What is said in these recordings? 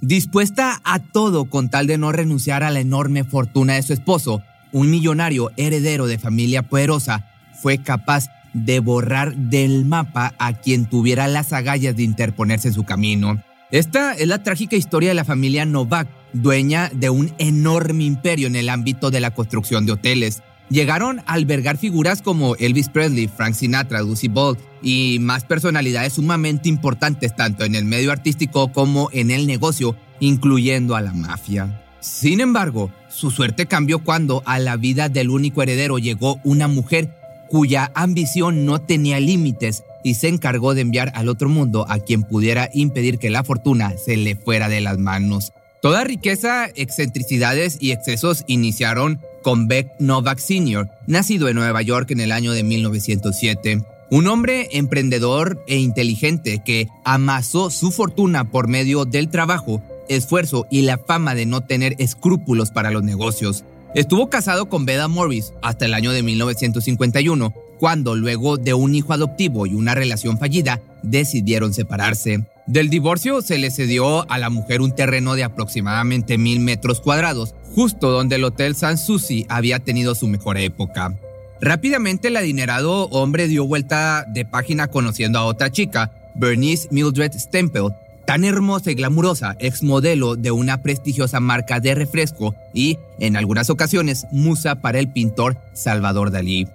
Dispuesta a todo con tal de no renunciar a la enorme fortuna de su esposo, un millonario heredero de familia poderosa fue capaz de borrar del mapa a quien tuviera las agallas de interponerse en su camino. Esta es la trágica historia de la familia Novak, dueña de un enorme imperio en el ámbito de la construcción de hoteles. Llegaron a albergar figuras como Elvis Presley, Frank Sinatra, Lucy Ball y más personalidades sumamente importantes tanto en el medio artístico como en el negocio, incluyendo a la mafia. Sin embargo, su suerte cambió cuando a la vida del único heredero llegó una mujer cuya ambición no tenía límites y se encargó de enviar al otro mundo a quien pudiera impedir que la fortuna se le fuera de las manos. Toda riqueza, excentricidades y excesos iniciaron con Beck Novak Sr., nacido en Nueva York en el año de 1907. Un hombre emprendedor e inteligente que amasó su fortuna por medio del trabajo, esfuerzo y la fama de no tener escrúpulos para los negocios. Estuvo casado con Beda Morris hasta el año de 1951, cuando luego de un hijo adoptivo y una relación fallida, decidieron separarse. Del divorcio se le cedió a la mujer un terreno de aproximadamente mil metros cuadrados, justo donde el Hotel San Susi había tenido su mejor época. Rápidamente el adinerado hombre dio vuelta de página conociendo a otra chica, Bernice Mildred Stempel, tan hermosa y glamurosa, ex modelo de una prestigiosa marca de refresco y, en algunas ocasiones, musa para el pintor Salvador Dalí.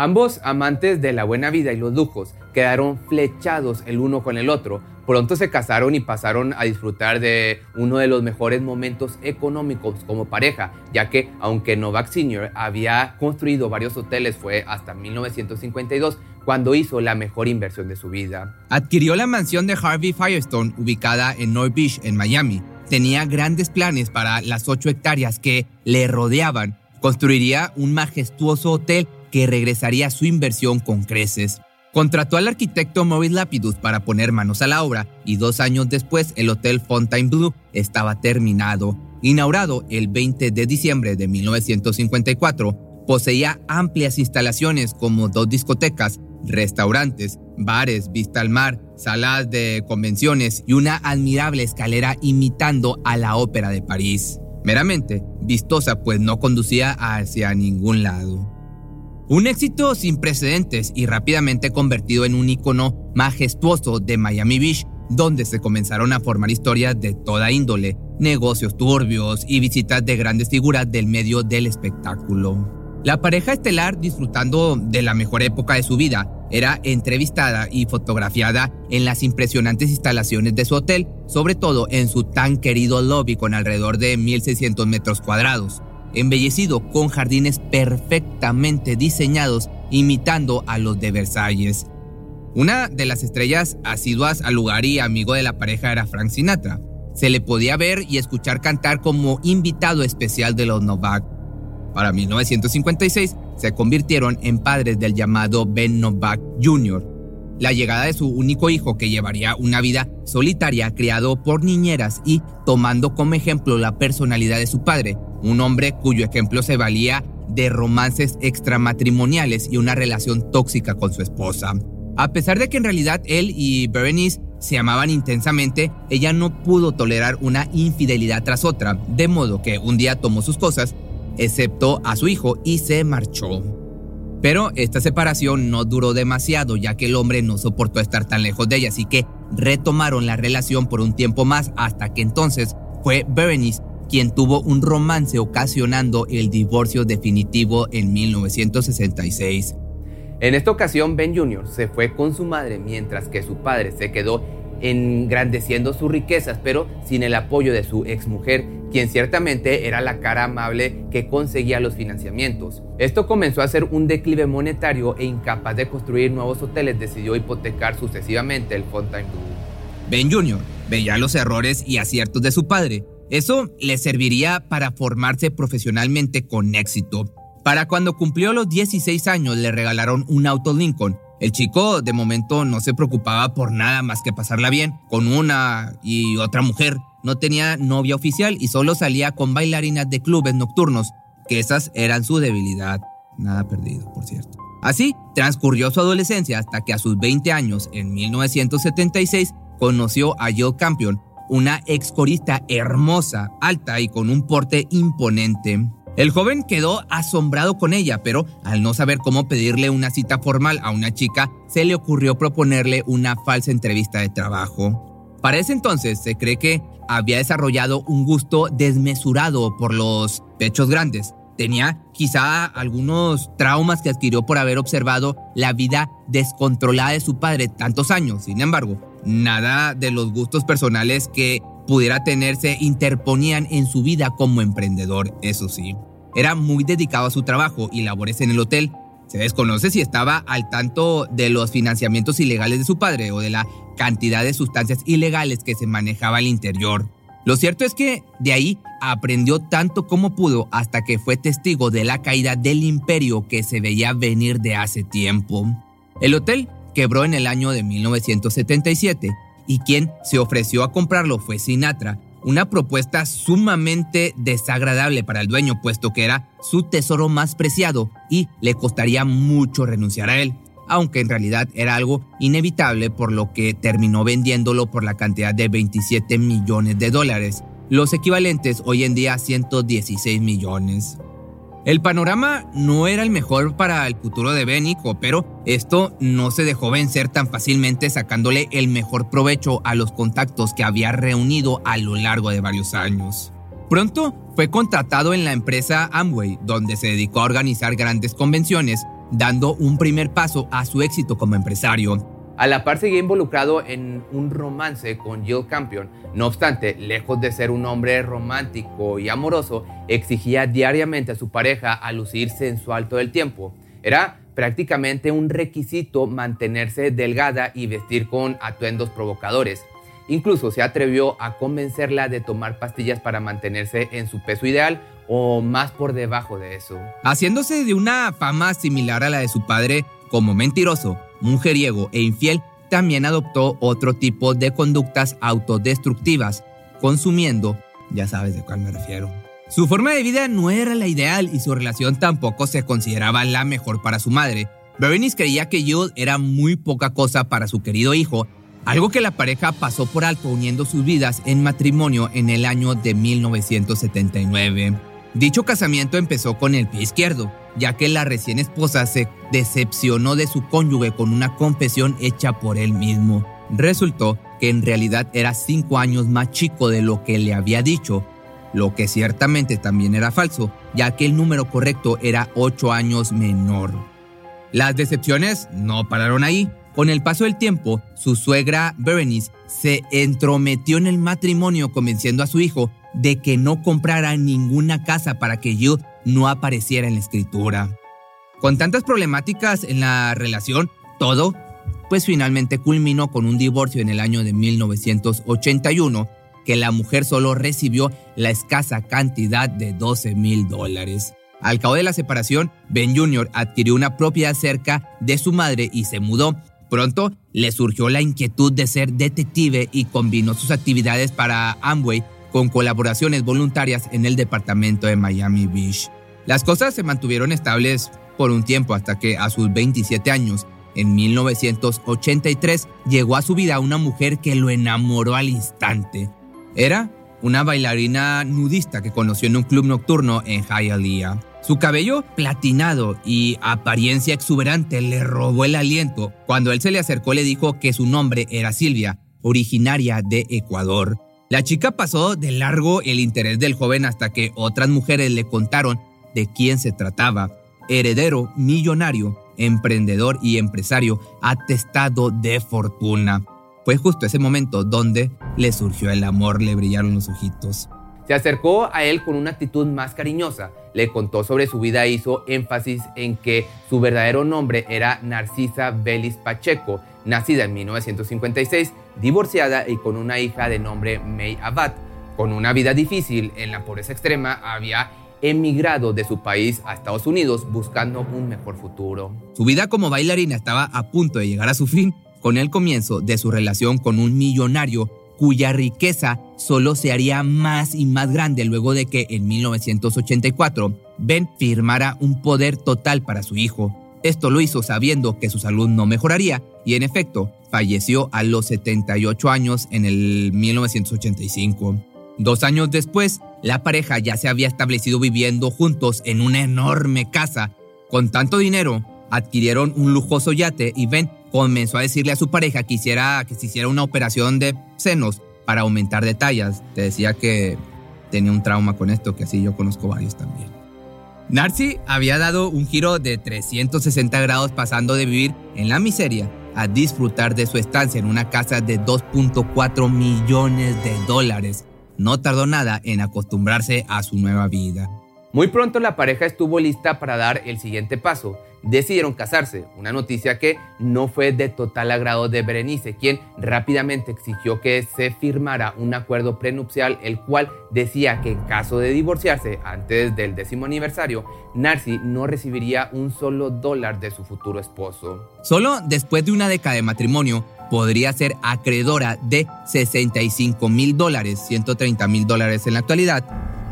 Ambos, amantes de la buena vida y los lujos, quedaron flechados el uno con el otro. Pronto se casaron y pasaron a disfrutar de uno de los mejores momentos económicos como pareja, ya que aunque Novak Sr. había construido varios hoteles, fue hasta 1952 cuando hizo la mejor inversión de su vida. Adquirió la mansión de Harvey Firestone ubicada en North Beach, en Miami. Tenía grandes planes para las ocho hectáreas que le rodeaban. Construiría un majestuoso hotel que regresaría su inversión con creces. Contrató al arquitecto Maurice Lapidus para poner manos a la obra y dos años después el Hotel Fontainebleau estaba terminado. Inaugurado el 20 de diciembre de 1954, poseía amplias instalaciones como dos discotecas, restaurantes, bares, vista al mar, salas de convenciones y una admirable escalera imitando a la Ópera de París. Meramente vistosa pues no conducía hacia ningún lado. Un éxito sin precedentes y rápidamente convertido en un icono majestuoso de Miami Beach, donde se comenzaron a formar historias de toda índole, negocios turbios y visitas de grandes figuras del medio del espectáculo. La pareja estelar, disfrutando de la mejor época de su vida, era entrevistada y fotografiada en las impresionantes instalaciones de su hotel, sobre todo en su tan querido lobby con alrededor de 1.600 metros cuadrados embellecido con jardines perfectamente diseñados imitando a los de Versalles. Una de las estrellas asiduas al lugar y amigo de la pareja era Frank Sinatra. Se le podía ver y escuchar cantar como invitado especial de los Novak. Para 1956 se convirtieron en padres del llamado Ben Novak Jr. la llegada de su único hijo que llevaría una vida solitaria criado por niñeras y tomando como ejemplo la personalidad de su padre, un hombre cuyo ejemplo se valía de romances extramatrimoniales y una relación tóxica con su esposa. A pesar de que en realidad él y Berenice se amaban intensamente, ella no pudo tolerar una infidelidad tras otra, de modo que un día tomó sus cosas, excepto a su hijo, y se marchó. Pero esta separación no duró demasiado, ya que el hombre no soportó estar tan lejos de ella, así que retomaron la relación por un tiempo más hasta que entonces fue Berenice quien tuvo un romance ocasionando el divorcio definitivo en 1966. En esta ocasión, Ben Jr. se fue con su madre mientras que su padre se quedó engrandeciendo sus riquezas, pero sin el apoyo de su exmujer, quien ciertamente era la cara amable que conseguía los financiamientos. Esto comenzó a ser un declive monetario e incapaz de construir nuevos hoteles, decidió hipotecar sucesivamente el Fontainebleau. Ben Jr. veía los errores y aciertos de su padre. Eso le serviría para formarse profesionalmente con éxito. Para cuando cumplió los 16 años le regalaron un auto Lincoln. El chico de momento no se preocupaba por nada más que pasarla bien con una y otra mujer. No tenía novia oficial y solo salía con bailarinas de clubes nocturnos, que esas eran su debilidad. Nada perdido, por cierto. Así transcurrió su adolescencia hasta que a sus 20 años, en 1976, conoció a Jill Campion, una ex corista hermosa, alta y con un porte imponente. El joven quedó asombrado con ella, pero al no saber cómo pedirle una cita formal a una chica, se le ocurrió proponerle una falsa entrevista de trabajo. Para ese entonces se cree que había desarrollado un gusto desmesurado por los pechos grandes. Tenía quizá algunos traumas que adquirió por haber observado la vida descontrolada de su padre tantos años. Sin embargo, nada de los gustos personales que pudiera tenerse interponían en su vida como emprendedor, eso sí. Era muy dedicado a su trabajo y labores en el hotel. Se desconoce si estaba al tanto de los financiamientos ilegales de su padre o de la cantidad de sustancias ilegales que se manejaba al interior. Lo cierto es que de ahí aprendió tanto como pudo hasta que fue testigo de la caída del imperio que se veía venir de hace tiempo. El hotel quebró en el año de 1977 y quien se ofreció a comprarlo fue Sinatra, una propuesta sumamente desagradable para el dueño, puesto que era su tesoro más preciado y le costaría mucho renunciar a él, aunque en realidad era algo inevitable por lo que terminó vendiéndolo por la cantidad de 27 millones de dólares, los equivalentes hoy en día a 116 millones. El panorama no era el mejor para el futuro de Benico, pero esto no se dejó vencer tan fácilmente sacándole el mejor provecho a los contactos que había reunido a lo largo de varios años. Pronto fue contratado en la empresa Amway, donde se dedicó a organizar grandes convenciones, dando un primer paso a su éxito como empresario. A la par seguía involucrado en un romance con Jill Campion. No obstante, lejos de ser un hombre romántico y amoroso, exigía diariamente a su pareja a lucirse en su alto del tiempo. Era prácticamente un requisito mantenerse delgada y vestir con atuendos provocadores. Incluso se atrevió a convencerla de tomar pastillas para mantenerse en su peso ideal o más por debajo de eso. Haciéndose de una fama similar a la de su padre como mentiroso, mujeriego e infiel, también adoptó otro tipo de conductas autodestructivas, consumiendo, ya sabes de cuál me refiero. Su forma de vida no era la ideal y su relación tampoco se consideraba la mejor para su madre. Berenice creía que Jill era muy poca cosa para su querido hijo, algo que la pareja pasó por alto uniendo sus vidas en matrimonio en el año de 1979. Dicho casamiento empezó con el pie izquierdo, ya que la recién esposa se decepcionó de su cónyuge con una confesión hecha por él mismo. Resultó que en realidad era cinco años más chico de lo que le había dicho, lo que ciertamente también era falso, ya que el número correcto era ocho años menor. Las decepciones no pararon ahí. Con el paso del tiempo, su suegra Berenice se entrometió en el matrimonio convenciendo a su hijo de que no comprara ninguna casa para que Jude no apareciera en la escritura. Con tantas problemáticas en la relación, todo, pues finalmente culminó con un divorcio en el año de 1981, que la mujer solo recibió la escasa cantidad de 12 mil dólares. Al cabo de la separación, Ben Jr. adquirió una propiedad cerca de su madre y se mudó, Pronto le surgió la inquietud de ser detective y combinó sus actividades para Amway con colaboraciones voluntarias en el departamento de Miami Beach. Las cosas se mantuvieron estables por un tiempo hasta que a sus 27 años, en 1983, llegó a su vida una mujer que lo enamoró al instante. Era una bailarina nudista que conoció en un club nocturno en Hialeah. Su cabello platinado y apariencia exuberante le robó el aliento. Cuando él se le acercó le dijo que su nombre era Silvia, originaria de Ecuador. La chica pasó de largo el interés del joven hasta que otras mujeres le contaron de quién se trataba. Heredero, millonario, emprendedor y empresario atestado de fortuna. Fue justo ese momento donde le surgió el amor, le brillaron los ojitos. Se acercó a él con una actitud más cariñosa, le contó sobre su vida e hizo énfasis en que su verdadero nombre era Narcisa Belis Pacheco, nacida en 1956, divorciada y con una hija de nombre May Abad. Con una vida difícil en la pobreza extrema, había emigrado de su país a Estados Unidos buscando un mejor futuro. Su vida como bailarina estaba a punto de llegar a su fin con el comienzo de su relación con un millonario cuya riqueza solo se haría más y más grande luego de que en 1984 Ben firmara un poder total para su hijo. Esto lo hizo sabiendo que su salud no mejoraría y en efecto falleció a los 78 años en el 1985. Dos años después, la pareja ya se había establecido viviendo juntos en una enorme casa. Con tanto dinero, adquirieron un lujoso yate y Ben comenzó a decirle a su pareja que, hiciera, que se hiciera una operación de senos para aumentar detalles. Te decía que tenía un trauma con esto, que así yo conozco varios también. Narcy había dado un giro de 360 grados pasando de vivir en la miseria a disfrutar de su estancia en una casa de 2.4 millones de dólares. No tardó nada en acostumbrarse a su nueva vida. Muy pronto la pareja estuvo lista para dar el siguiente paso. Decidieron casarse, una noticia que no fue de total agrado de Berenice, quien rápidamente exigió que se firmara un acuerdo prenupcial, el cual decía que en caso de divorciarse antes del décimo aniversario, Narcy no recibiría un solo dólar de su futuro esposo. Solo después de una década de matrimonio, podría ser acreedora de 65 mil dólares, 130 mil dólares en la actualidad,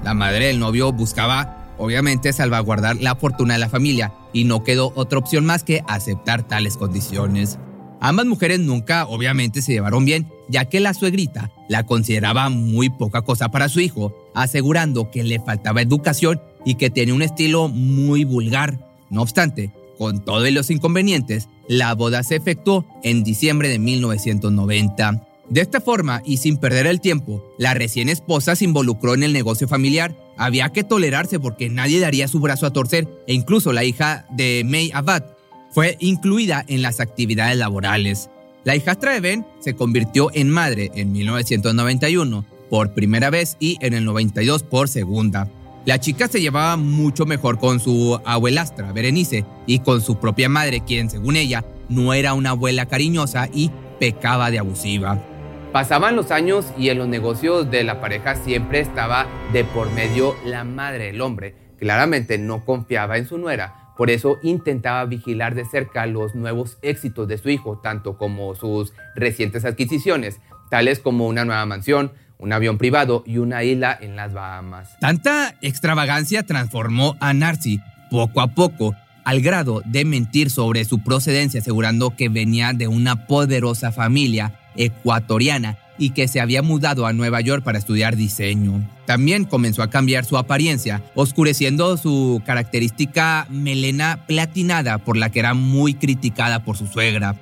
la madre del novio buscaba, obviamente, salvaguardar la fortuna de la familia y no quedó otra opción más que aceptar tales condiciones. Ambas mujeres nunca, obviamente, se llevaron bien, ya que la suegrita la consideraba muy poca cosa para su hijo, asegurando que le faltaba educación y que tenía un estilo muy vulgar. No obstante, con todos los inconvenientes, la boda se efectuó en diciembre de 1990. De esta forma, y sin perder el tiempo, la recién esposa se involucró en el negocio familiar. Había que tolerarse porque nadie daría su brazo a torcer e incluso la hija de May Abad fue incluida en las actividades laborales. La hijastra de Ben se convirtió en madre en 1991 por primera vez y en el 92 por segunda. La chica se llevaba mucho mejor con su abuelastra, Berenice, y con su propia madre, quien según ella no era una abuela cariñosa y pecaba de abusiva. Pasaban los años y en los negocios de la pareja siempre estaba de por medio la madre del hombre. Claramente no confiaba en su nuera, por eso intentaba vigilar de cerca los nuevos éxitos de su hijo, tanto como sus recientes adquisiciones, tales como una nueva mansión, un avión privado y una isla en las Bahamas. Tanta extravagancia transformó a Narcy poco a poco al grado de mentir sobre su procedencia asegurando que venía de una poderosa familia ecuatoriana y que se había mudado a Nueva York para estudiar diseño. También comenzó a cambiar su apariencia, oscureciendo su característica melena platinada por la que era muy criticada por su suegra.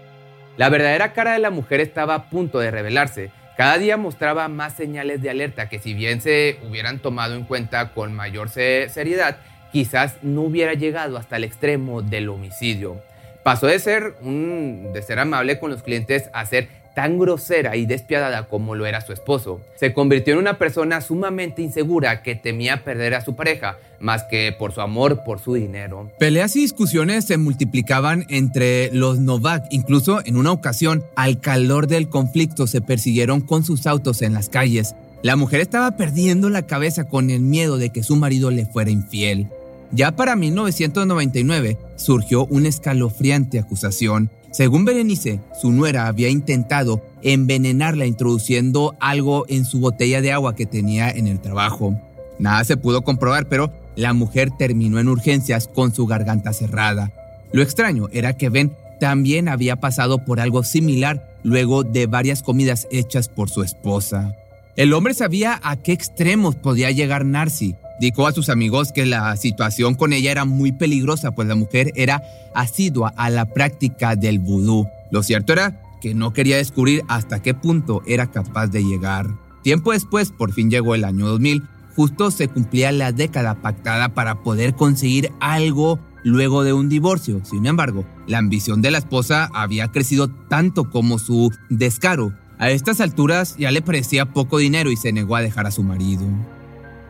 La verdadera cara de la mujer estaba a punto de revelarse. Cada día mostraba más señales de alerta que si bien se hubieran tomado en cuenta con mayor seriedad, quizás no hubiera llegado hasta el extremo del homicidio. Pasó de ser un de ser amable con los clientes a ser tan grosera y despiadada como lo era su esposo. Se convirtió en una persona sumamente insegura que temía perder a su pareja, más que por su amor por su dinero. Peleas y discusiones se multiplicaban entre los Novak, incluso en una ocasión, al calor del conflicto se persiguieron con sus autos en las calles. La mujer estaba perdiendo la cabeza con el miedo de que su marido le fuera infiel. Ya para 1999 surgió una escalofriante acusación Según Berenice, su nuera había intentado envenenarla introduciendo algo en su botella de agua que tenía en el trabajo. Nada se pudo comprobar, pero la mujer terminó en urgencias con su garganta cerrada. Lo extraño era que Ben también había pasado por algo similar luego de varias comidas hechas por su esposa. El hombre sabía a qué extremos podía llegar Narcy. Dijo a sus amigos que la situación con ella era muy peligrosa, pues la mujer era asidua a la práctica del vudú. Lo cierto era que no quería descubrir hasta qué punto era capaz de llegar. Tiempo después, por fin llegó el año 2000, justo se cumplía la década pactada para poder conseguir algo luego de un divorcio. Sin embargo, la ambición de la esposa había crecido tanto como su descaro a estas alturas ya le parecía poco dinero y se negó a dejar a su marido.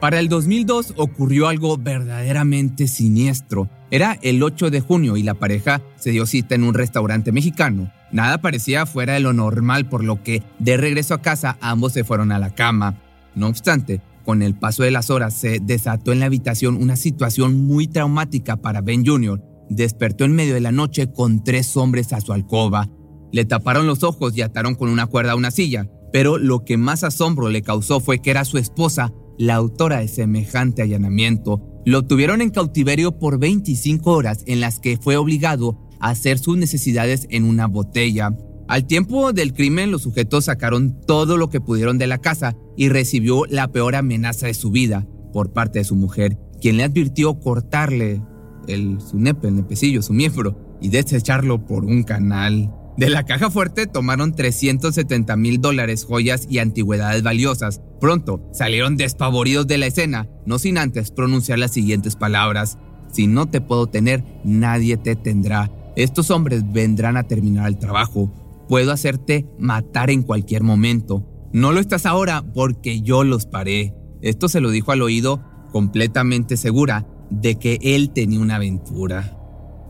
Para el 2002 ocurrió algo verdaderamente siniestro. Era el 8 de junio y la pareja se dio cita en un restaurante mexicano. Nada parecía fuera de lo normal, por lo que de regreso a casa ambos se fueron a la cama. No obstante, con el paso de las horas se desató en la habitación una situación muy traumática para Ben Jr. Despertó en medio de la noche con tres hombres a su alcoba, le taparon los ojos y ataron con una cuerda a una silla, pero lo que más asombro le causó fue que era su esposa, la autora de semejante allanamiento. Lo tuvieron en cautiverio por 25 horas en las que fue obligado a hacer sus necesidades en una botella. Al tiempo del crimen, los sujetos sacaron todo lo que pudieron de la casa y recibió la peor amenaza de su vida por parte de su mujer, quien le advirtió cortarle el, su nepe, el nepecillo, su miembro, y desecharlo por un canal. De la caja fuerte tomaron 370 mil dólares, joyas y antigüedades valiosas. Pronto salieron despavoridos de la escena, no sin antes pronunciar las siguientes palabras. Si no te puedo tener, nadie te tendrá. Estos hombres vendrán a terminar el trabajo. Puedo hacerte matar en cualquier momento. No lo estás ahora porque yo los paré. Esto se lo dijo al oído completamente segura de que él tenía una aventura.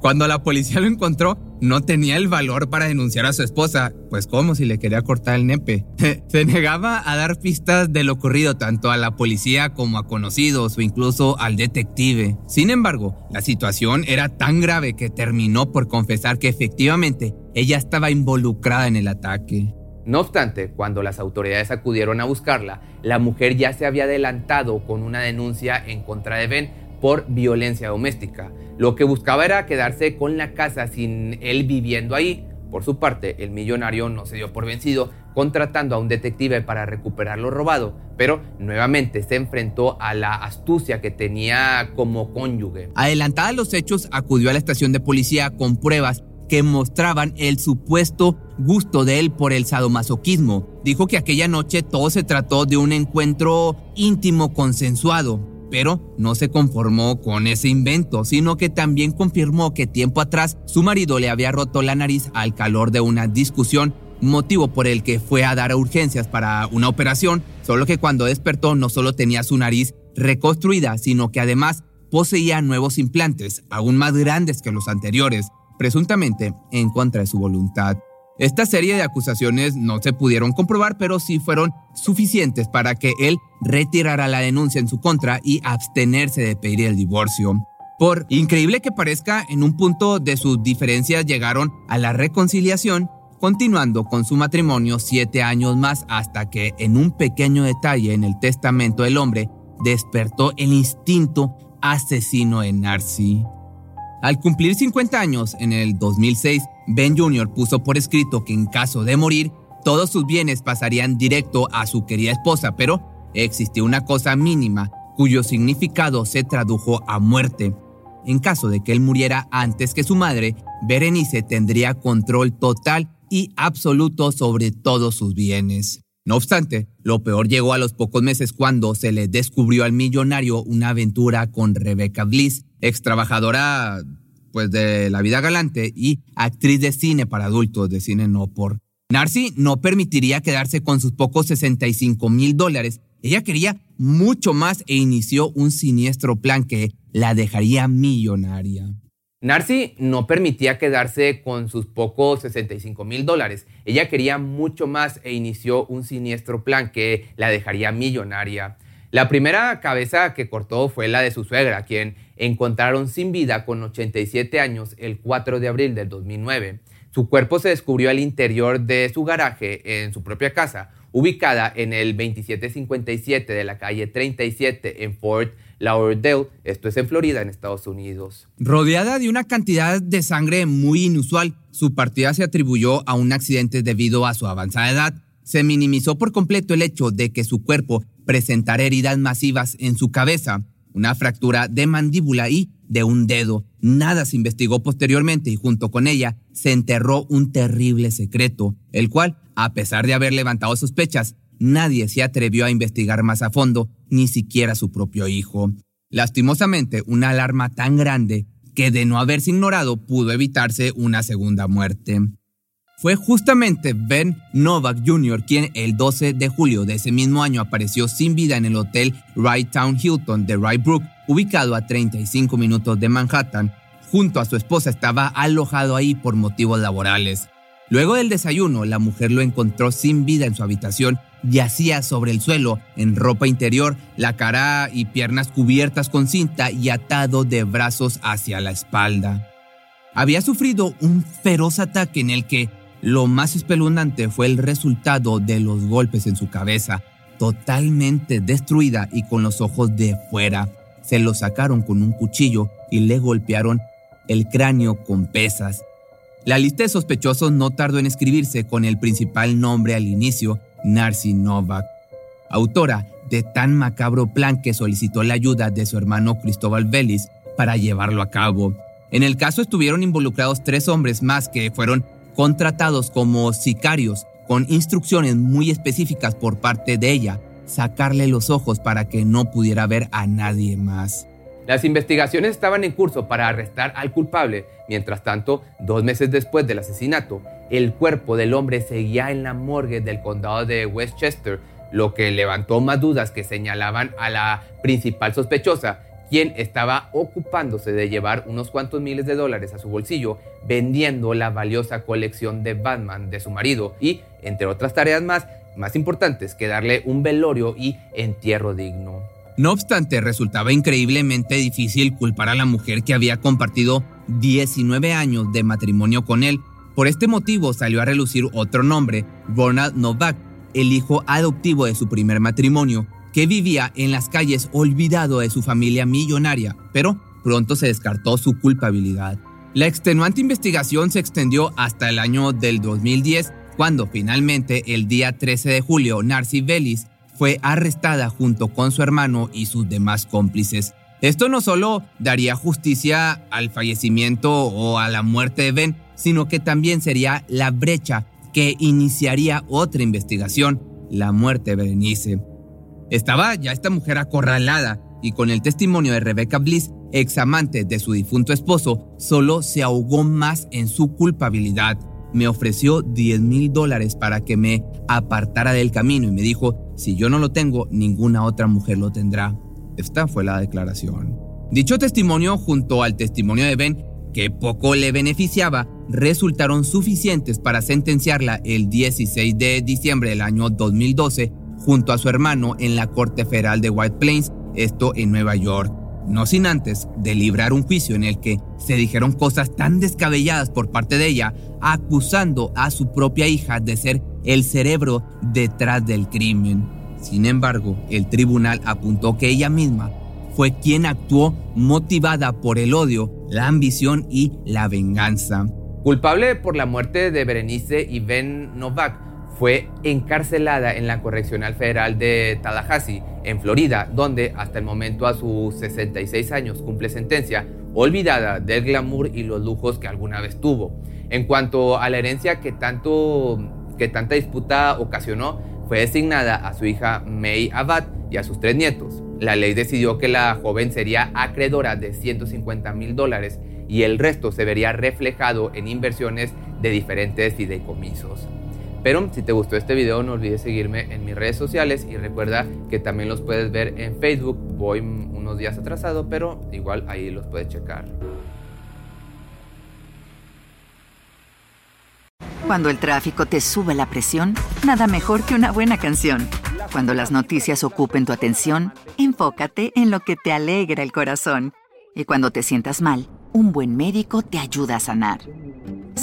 Cuando la policía lo encontró, no tenía el valor para denunciar a su esposa, pues como si le quería cortar el nepe. Se negaba a dar pistas de lo ocurrido tanto a la policía como a conocidos o incluso al detective. Sin embargo, la situación era tan grave que terminó por confesar que efectivamente ella estaba involucrada en el ataque. No obstante, cuando las autoridades acudieron a buscarla, la mujer ya se había adelantado con una denuncia en contra de Ben por violencia doméstica. Lo que buscaba era quedarse con la casa sin él viviendo ahí. Por su parte, el millonario no se dio por vencido, contratando a un detective para recuperar lo robado, pero nuevamente se enfrentó a la astucia que tenía como cónyuge. Adelantada los hechos, acudió a la estación de policía con pruebas que mostraban el supuesto gusto de él por el sadomasoquismo. Dijo que aquella noche todo se trató de un encuentro íntimo consensuado, pero no se conformó con ese invento, sino que también confirmó que tiempo atrás su marido le había roto la nariz al calor de una discusión, motivo por el que fue a dar urgencias para una operación, solo que cuando despertó no solo tenía su nariz reconstruida, sino que además poseía nuevos implantes, aún más grandes que los anteriores, presuntamente en contra de su voluntad. Esta serie de acusaciones no se pudieron comprobar, pero sí fueron suficientes para que él retirara la denuncia en su contra y abstenerse de pedir el divorcio. Por increíble que parezca, en un punto de sus diferencias llegaron a la reconciliación, continuando con su matrimonio siete años más hasta que en un pequeño detalle en el testamento del hombre despertó el instinto asesino en Narcy. Al cumplir 50 años, en el 2006, Ben Jr. puso por escrito que en caso de morir, todos sus bienes pasarían directo a su querida esposa, pero existió una cosa mínima cuyo significado se tradujo a muerte. En caso de que él muriera antes que su madre, Berenice tendría control total y absoluto sobre todos sus bienes. No obstante, lo peor llegó a los pocos meses cuando se le descubrió al millonario una aventura con Rebecca Bliss, ex trabajadora pues, de la vida galante y actriz de cine para adultos, de cine no por. Narcy no permitiría quedarse con sus pocos 65 mil dólares. Ella quería mucho más e inició un siniestro plan que la dejaría millonaria. Narcy no permitía quedarse con sus pocos 65 mil dólares. Ella quería mucho más e inició un siniestro plan que la dejaría millonaria. La primera cabeza que cortó fue la de su suegra, quien encontraron sin vida con 87 años el 4 de abril del 2009. Su cuerpo se descubrió al interior de su garaje en su propia casa, ubicada en el 2757 de la calle 37 en Fort Lauderdale, esto es en Florida, en Estados Unidos. Rodeada de una cantidad de sangre muy inusual, su partida se atribuyó a un accidente debido a su avanzada edad. Se minimizó por completo el hecho de que su cuerpo presentara heridas masivas en su cabeza, una fractura de mandíbula y de un dedo. Nada se investigó posteriormente y junto con ella se enterró un terrible secreto, el cual, a pesar de haber levantado sospechas, nadie se atrevió a investigar más a fondo, ni siquiera su propio hijo. Lastimosamente, una alarma tan grande que de no haberse ignorado pudo evitarse una segunda muerte. Fue justamente Ben Novak Jr. quien el 12 de julio de ese mismo año apareció sin vida en el hotel Wright Town Hilton de Wright Brook, ubicado a 35 minutos de Manhattan. Junto a su esposa estaba alojado ahí por motivos laborales. Luego del desayuno, la mujer lo encontró sin vida en su habitación. Yacía sobre el suelo, en ropa interior, la cara y piernas cubiertas con cinta y atado de brazos hacia la espalda. Había sufrido un feroz ataque en el que lo más espeluznante fue el resultado de los golpes en su cabeza, totalmente destruida y con los ojos de fuera. Se lo sacaron con un cuchillo y le golpearon el cráneo con pesas. La lista de sospechosos no tardó en escribirse con el principal nombre al inicio, Narcy Novak, autora de tan macabro plan que solicitó la ayuda de su hermano Cristóbal Vélez para llevarlo a cabo. En el caso estuvieron involucrados tres hombres más que fueron contratados como sicarios con instrucciones muy específicas por parte de ella, sacarle los ojos para que no pudiera ver a nadie más. Las investigaciones estaban en curso para arrestar al culpable. Mientras tanto, dos meses después del asesinato, el cuerpo del hombre seguía en la morgue del condado de Westchester, lo que levantó más dudas que señalaban a la principal sospechosa, quien estaba ocupándose de llevar unos cuantos miles de dólares a su bolsillo vendiendo la valiosa colección de Batman de su marido y, entre otras tareas más, más importantes que darle un velorio y entierro digno. No obstante, resultaba increíblemente difícil culpar a la mujer que había compartido 19 años de matrimonio con él. Por este motivo salió a relucir otro nombre, Ronald Novak, el hijo adoptivo de su primer matrimonio, que vivía en las calles olvidado de su familia millonaria, pero pronto se descartó su culpabilidad. La extenuante investigación se extendió hasta el año del 2010, cuando finalmente el día 13 de julio Narcy Bellis fue arrestada junto con su hermano y sus demás cómplices. Esto no solo daría justicia al fallecimiento o a la muerte de Ben, sino que también sería la brecha que iniciaría otra investigación, la muerte de Berenice. Estaba ya esta mujer acorralada y con el testimonio de Rebecca Bliss, ex amante de su difunto esposo, solo se ahogó más en su culpabilidad me ofreció 10 mil dólares para que me apartara del camino y me dijo, si yo no lo tengo, ninguna otra mujer lo tendrá. Esta fue la declaración. Dicho testimonio junto al testimonio de Ben, que poco le beneficiaba, resultaron suficientes para sentenciarla el 16 de diciembre del año 2012 junto a su hermano en la Corte Federal de White Plains, esto en Nueva York no sin antes de librar un juicio en el que se dijeron cosas tan descabelladas por parte de ella, acusando a su propia hija de ser el cerebro detrás del crimen. Sin embargo, el tribunal apuntó que ella misma fue quien actuó motivada por el odio, la ambición y la venganza. Culpable por la muerte de Berenice y Ben Novak, fue encarcelada en la Correccional Federal de Tallahassee, en Florida, donde hasta el momento a sus 66 años cumple sentencia, olvidada del glamour y los lujos que alguna vez tuvo. En cuanto a la herencia que, tanto, que tanta disputa ocasionó, fue designada a su hija May Abad y a sus tres nietos. La ley decidió que la joven sería acreedora de 150 mil dólares y el resto se vería reflejado en inversiones de diferentes fideicomisos. Pero si te gustó este video no olvides seguirme en mis redes sociales y recuerda que también los puedes ver en Facebook. Voy unos días atrasado, pero igual ahí los puedes checar. Cuando el tráfico te sube la presión, nada mejor que una buena canción. Cuando las noticias ocupen tu atención, enfócate en lo que te alegra el corazón. Y cuando te sientas mal, un buen médico te ayuda a sanar.